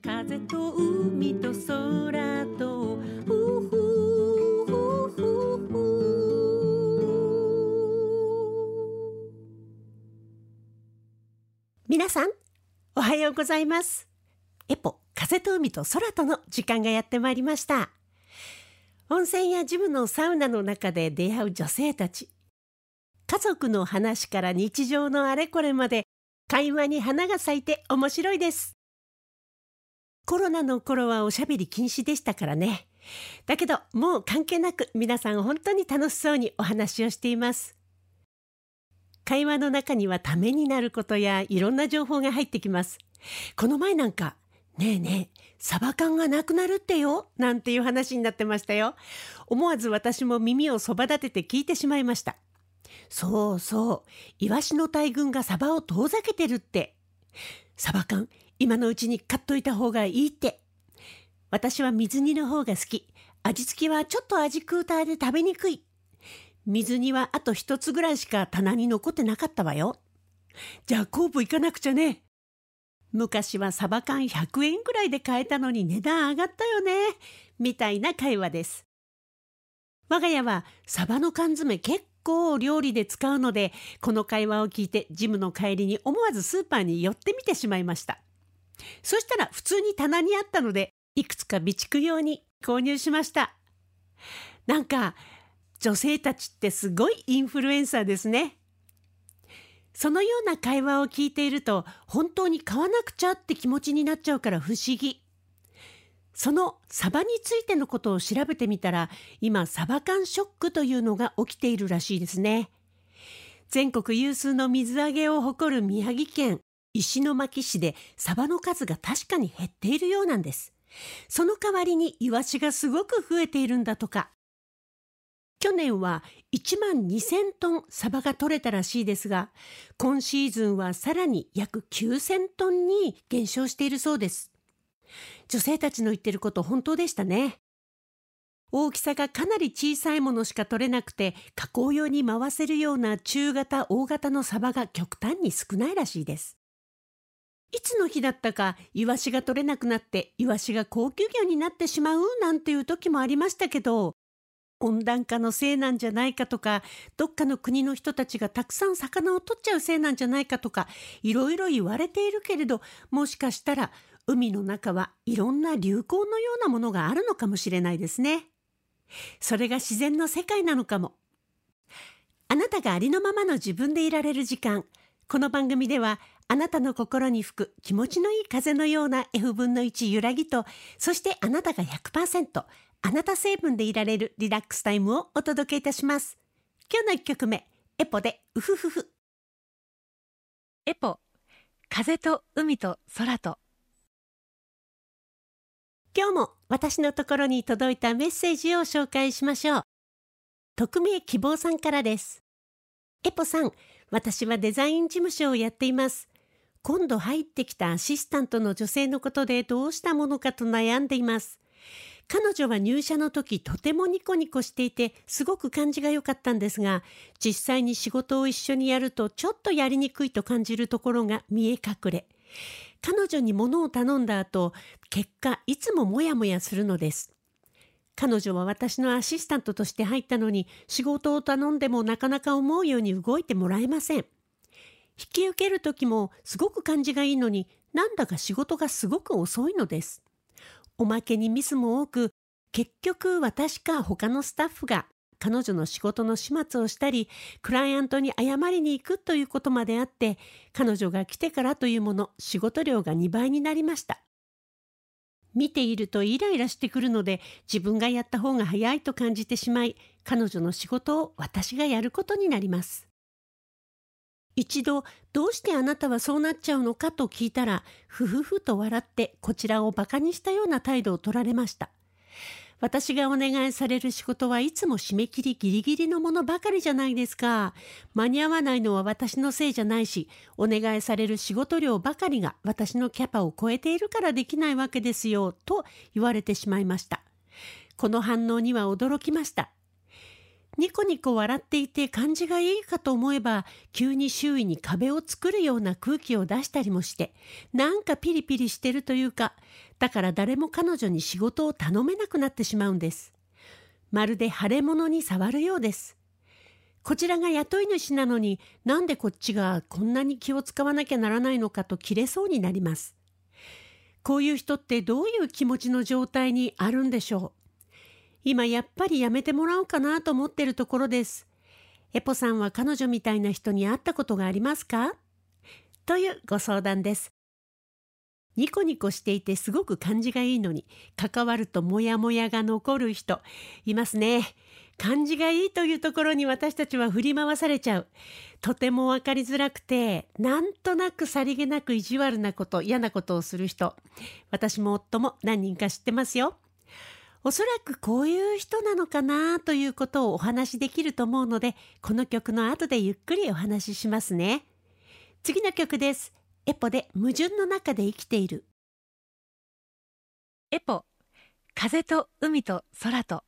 風と海と空とふふふふふ皆さんおはようございます。エポ風と海と空との時間がやってまいりました。温泉やジムのサウナの中で出会う女性たち。家族の話から日常のあれこれまで会話に花が咲いて面白いです。コロナの頃はおしゃべり禁止でしたからね。だけどもう関係なく皆さん本当に楽しそうにお話をしています。会話の中にはためになることやいろんな情報が入ってきます。この前なんか、ねえねえ、サバ缶がなくなるってよ、なんていう話になってましたよ。思わず私も耳をそば立てて聞いてしまいました。そうそう、イワシの大群がサバを遠ざけてるって。サバ缶、今のうちに買っといた方がいいって。私は水煮の方が好き。味付きはちょっと味クーターで食べにくい。水煮はあと一つぐらいしか棚に残ってなかったわよ。じゃあコープ行かなくちゃね。昔はサバ缶100円ぐらいで買えたのに値段上がったよね。みたいな会話です。我が家はサバの缶詰結構料理で使うので、この会話を聞いてジムの帰りに思わずスーパーに寄ってみてしまいました。そしたら普通に棚にあったので、いくつか備蓄用に購入しました。なんか、女性たちってすごいインフルエンサーですね。そのような会話を聞いていると、本当に買わなくちゃって気持ちになっちゃうから不思議。そのサバについてのことを調べてみたら、今サバ缶ショックというのが起きているらしいですね。全国有数の水揚げを誇る宮城県石巻市でサバの数が確かに減っているようなんです。その代わりにイワシがすごく増えているんだとか。去年は1万2000トンサバが取れたらしいですが、今シーズンはさらに約9000トンに減少しているそうです。女性たちの言ってること本当でしたね。大きさがかなり小さいものしか取れなくて加工用に回せるような中型大型のサバが極端に少ないらしいです。いつの日だったかイワシが取れなくなってイワシが高級魚になってしまうなんていう時もありましたけど温暖化のせいなんじゃないかとかどっかの国の人たちがたくさん魚を取っちゃうせいなんじゃないかとかいろいろ言われているけれどもしかしたら海の中はいろんな流行のようなものがあるのかもしれないですね。それが自然の世界なのかも。あなたがありのままの自分でいられる時間この番組ではあなたの心に吹く気持ちのいい風のような F 分の1揺らぎと、そしてあなたが100%、あなた成分でいられるリラックスタイムをお届けいたします。今日の1曲目、エポでウフフフ。エポ、風と海と空と。今日も私のところに届いたメッセージを紹介しましょう。匿名希望さんからです。エポさん、私はデザイン事務所をやっています。今度入ってきたアシスタントの女性のことでどうしたものかと悩んでいます。彼女は入社の時とてもニコニコしていてすごく感じが良かったんですが実際に仕事を一緒にやるとちょっとやりにくいと感じるところが見え隠れ彼女に物を頼んだ後結果いつもモヤモヤするのです彼女は私のアシスタントとして入ったのに仕事を頼んでもなかなか思うように動いてもらえません引き受ける時もすごく感じがいいのになんだか仕事がすごく遅いのです。おまけにミスも多く結局私か他のスタッフが彼女の仕事の始末をしたりクライアントに謝りに行くということまであって彼女が来てからというもの仕事量が2倍になりました見ているとイライラしてくるので自分がやった方が早いと感じてしまい彼女の仕事を私がやることになります。一度どうしてあなたはそうなっちゃうのかと聞いたらふふふと笑ってこちらをバカにしたような態度を取られました。私がお願いされる仕事はいつも締め切りギリギリのものばかりじゃないですか。間に合わないのは私のせいじゃないしお願いされる仕事量ばかりが私のキャパを超えているからできないわけですよと言われてしまいました。この反応には驚きました。ニコニコ笑っていて感じがいいかと思えば急に周囲に壁を作るような空気を出したりもしてなんかピリピリしてるというかだから誰も彼女に仕事を頼めなくなってしまうんです。まるで腫れ物に触るようです。こちらが雇い主なのになんでこっちがこんなに気を使わなきゃならないのかと切れそうになります。こういう人ってどういう気持ちの状態にあるんでしょう？今やっぱりやめてもらおうかなと思ってるところです。エポさんは彼女みたいな人に会ったことがありますか？というご相談です。ニコニコしていてすごく感じがいいのに関わるとモヤモヤが残る人いますね。感じがいいというところに私たちは振り回されちゃう。とても分かりづらくてなんとなくさりげなく意地悪なこと嫌なことをする人私も夫も何人か知ってますよ。おそらくこういう人なのかなということをお話しできると思うので、この曲の後でゆっくりお話ししますね。次の曲です。エポで矛盾の中で生きている。エポ、風と海と空と。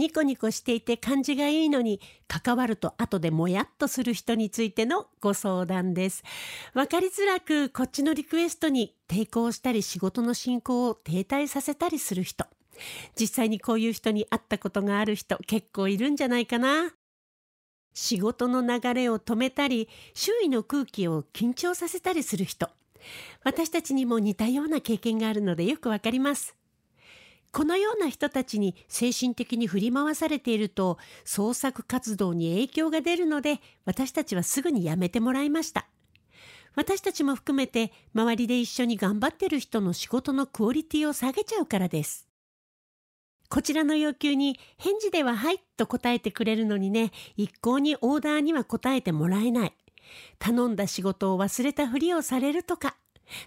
ニコニコしていて感じがいいのに関わると後でもやっとする人についてのご相談です。わかりづらくこっちのリクエストに抵抗したり仕事の進行を停滞させたりする人。実際にこういう人に会ったことがある人結構いるんじゃないかな。仕事の流れを止めたり周囲の空気を緊張させたりする人。私たちにも似たような経験があるのでよくわかります。このような人たちに精神的に振り回されていると創作活動に影響が出るので私たちはすぐにやめてもらいました。私たちも含めて周りで一緒に頑張ってる人の仕事のクオリティを下げちゃうからです。こちらの要求に返事でははいと答えてくれるのにね、一向にオーダーには答えてもらえない。頼んだ仕事を忘れたふりをされるとか。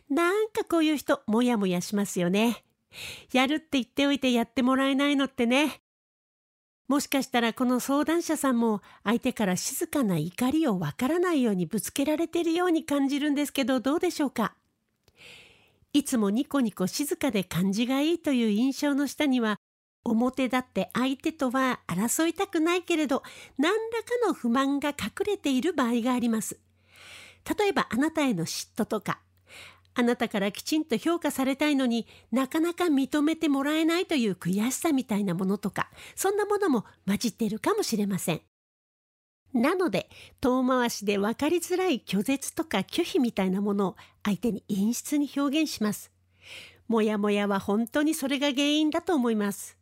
なんかこういう人もやもやしますよね。やるって言っておいてやってもらえないのってね。もしかしたらこの相談者さんも相手から静かな怒りをわからないようにぶつけられているように感じるんですけどどうでしょうかいつもニコニコ静かで感じがいいという印象の下には表だって相手とは争いたくないけれど何らかの不満が隠れている場合があります。例えばあなたへの嫉妬とかあなたからきちんと評価されたいのになかなか認めてもらえないという悔しさみたいなものとかそんなものも混じっているかもしれません。なので遠回しで分かりづらい拒絶とか拒否みたいなものを相手に陰湿に表現します。もやもやは本当にそれが原因だと思います。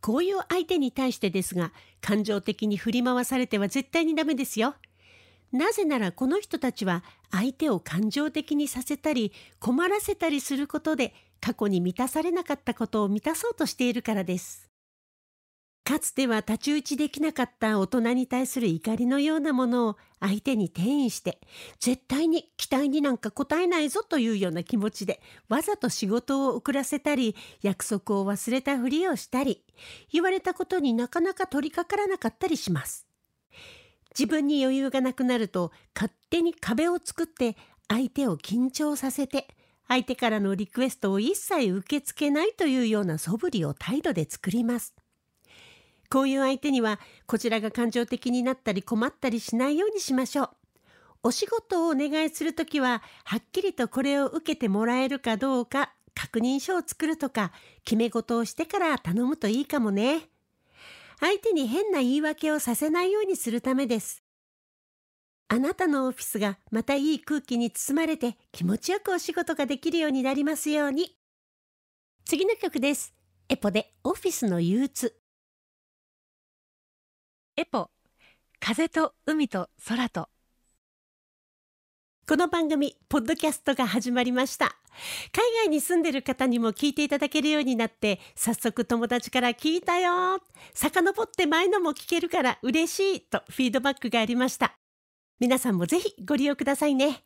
こういう相手に対してですが感情的に振り回されては絶対にダメですよ。なぜならこの人たちは相手を感情的にさせたり困らせたりすることで過去に満たされなかったことを満たそうとしているからです。かつては太刀打ちできなかった大人に対する怒りのようなものを相手に転移して絶対に期待になんか応えないぞというような気持ちでわざと仕事を遅らせたり約束を忘れたふりをしたり言われたことになかなか取り掛からなかったりします。自分に余裕がなくなると勝手に壁を作って相手を緊張させて相手からのリクエストを一切受け付けないというような素振りを態度で作ります。こういう相手にはこちらが感情的になったり困ったりしないようにしましょう。お仕事をお願いするときははっきりとこれを受けてもらえるかどうか確認書を作るとか決め事をしてから頼むといいかもね。相手に変な言い訳をさせないようにするためです。あなたのオフィスがまたいい空気に包まれて気持ちよくお仕事ができるようになりますように。次の曲です。エポでオフィスの憂鬱。エポ、風と海と空と。この番組、ポッドキャストが始まりました。海外に住んでる方にも聞いていただけるようになって、早速友達から聞いたよ遡って前のも聞けるから嬉しいとフィードバックがありました。皆さんもぜひご利用くださいね。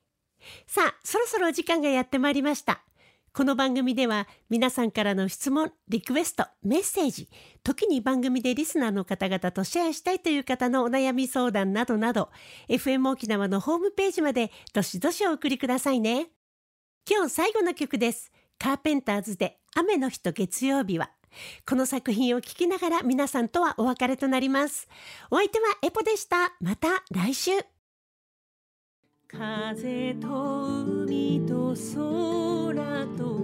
さあ、そろそろお時間がやってまいりました。この番組では皆さんからの質問、リクエスト、メッセージ、時に番組でリスナーの方々とシェアしたいという方のお悩み相談などなど、FM 沖縄のホームページまでどしどしお送りくださいね。今日最後の曲です。カーペンターズで雨の日と月曜日は、この作品を聞きながら皆さんとはお別れとなりますお相手はエポでしたまた来週風と海と空と